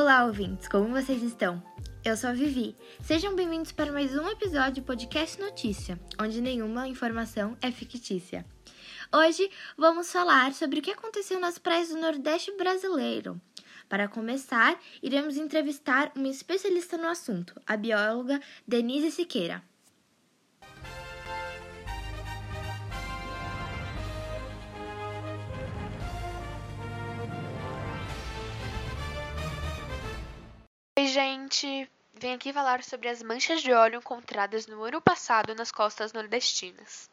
Olá, ouvintes, como vocês estão? Eu sou a Vivi. Sejam bem-vindos para mais um episódio do Podcast Notícia, onde nenhuma informação é fictícia. Hoje vamos falar sobre o que aconteceu nas praias do Nordeste brasileiro. Para começar, iremos entrevistar uma especialista no assunto, a bióloga Denise Siqueira. Gente! Vim aqui falar sobre as manchas de óleo encontradas no ano passado nas costas nordestinas.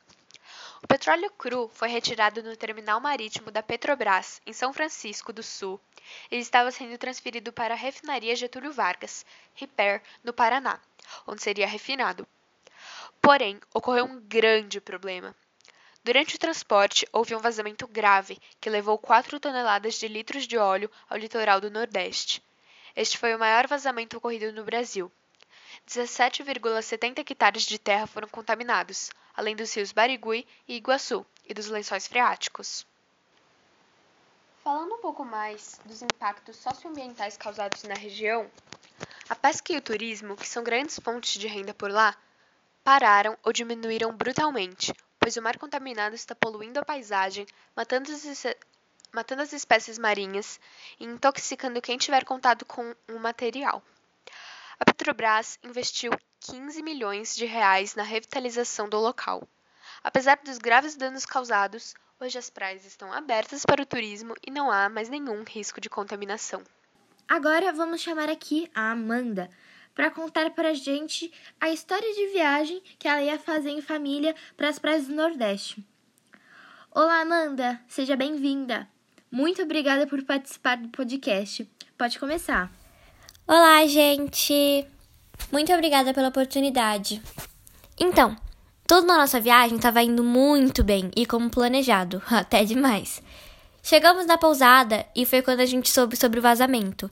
O petróleo cru foi retirado no terminal marítimo da Petrobras, em São Francisco do Sul. Ele estava sendo transferido para a refinaria Getúlio Vargas, Riper, no Paraná, onde seria refinado. Porém, ocorreu um grande problema. Durante o transporte, houve um vazamento grave que levou 4 toneladas de litros de óleo ao litoral do Nordeste. Este foi o maior vazamento ocorrido no Brasil. 17,70 hectares de terra foram contaminados, além dos rios Barigui e Iguaçu e dos lençóis freáticos. Falando um pouco mais dos impactos socioambientais causados na região, a pesca e o turismo, que são grandes fontes de renda por lá, pararam ou diminuíram brutalmente, pois o mar contaminado está poluindo a paisagem, matando matando as espécies marinhas e intoxicando quem tiver contato com o material. A Petrobras investiu 15 milhões de reais na revitalização do local. Apesar dos graves danos causados, hoje as praias estão abertas para o turismo e não há mais nenhum risco de contaminação. Agora vamos chamar aqui a Amanda para contar para a gente a história de viagem que ela ia fazer em família para as praias do Nordeste. Olá, Amanda, seja bem-vinda. Muito obrigada por participar do podcast. Pode começar. Olá, gente! Muito obrigada pela oportunidade. Então, tudo na nossa viagem estava indo muito bem e como planejado, até demais. Chegamos na pousada e foi quando a gente soube sobre o vazamento.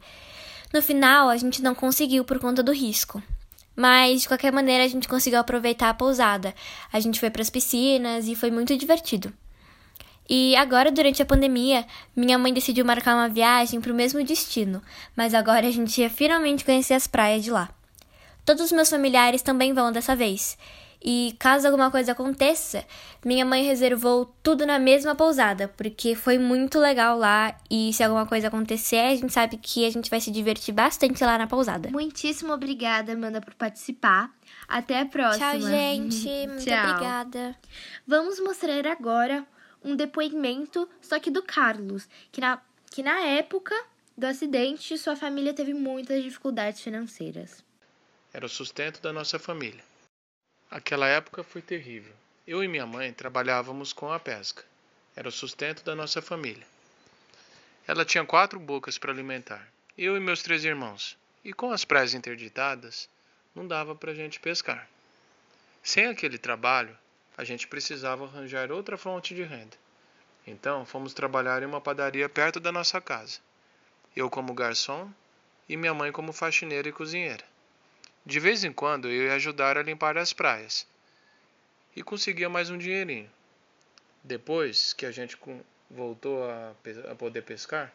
No final, a gente não conseguiu por conta do risco. Mas, de qualquer maneira, a gente conseguiu aproveitar a pousada. A gente foi para as piscinas e foi muito divertido. E agora, durante a pandemia, minha mãe decidiu marcar uma viagem para o mesmo destino, mas agora a gente ia finalmente conhecer as praias de lá. Todos os meus familiares também vão dessa vez. E caso alguma coisa aconteça, minha mãe reservou tudo na mesma pousada, porque foi muito legal lá e se alguma coisa acontecer, a gente sabe que a gente vai se divertir bastante lá na pousada. Muitíssimo obrigada, Amanda, por participar. Até a próxima. Tchau, gente. Muito Tchau. obrigada. Vamos mostrar agora um depoimento, só que do Carlos, que na, que na época do acidente sua família teve muitas dificuldades financeiras. Era o sustento da nossa família. Aquela época foi terrível. Eu e minha mãe trabalhávamos com a pesca. Era o sustento da nossa família. Ela tinha quatro bocas para alimentar, eu e meus três irmãos, e com as praias interditadas, não dava para a gente pescar. Sem aquele trabalho, a gente precisava arranjar outra fonte de renda. Então, fomos trabalhar em uma padaria perto da nossa casa. Eu como garçom e minha mãe como faxineira e cozinheira. De vez em quando eu ia ajudar a limpar as praias e conseguia mais um dinheirinho. Depois que a gente voltou a, a poder pescar,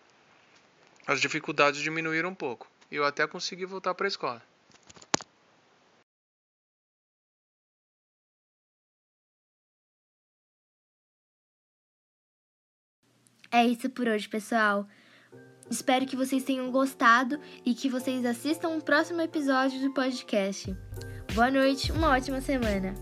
as dificuldades diminuíram um pouco e eu até consegui voltar para a escola. É isso por hoje, pessoal. Espero que vocês tenham gostado e que vocês assistam o próximo episódio do podcast. Boa noite, uma ótima semana.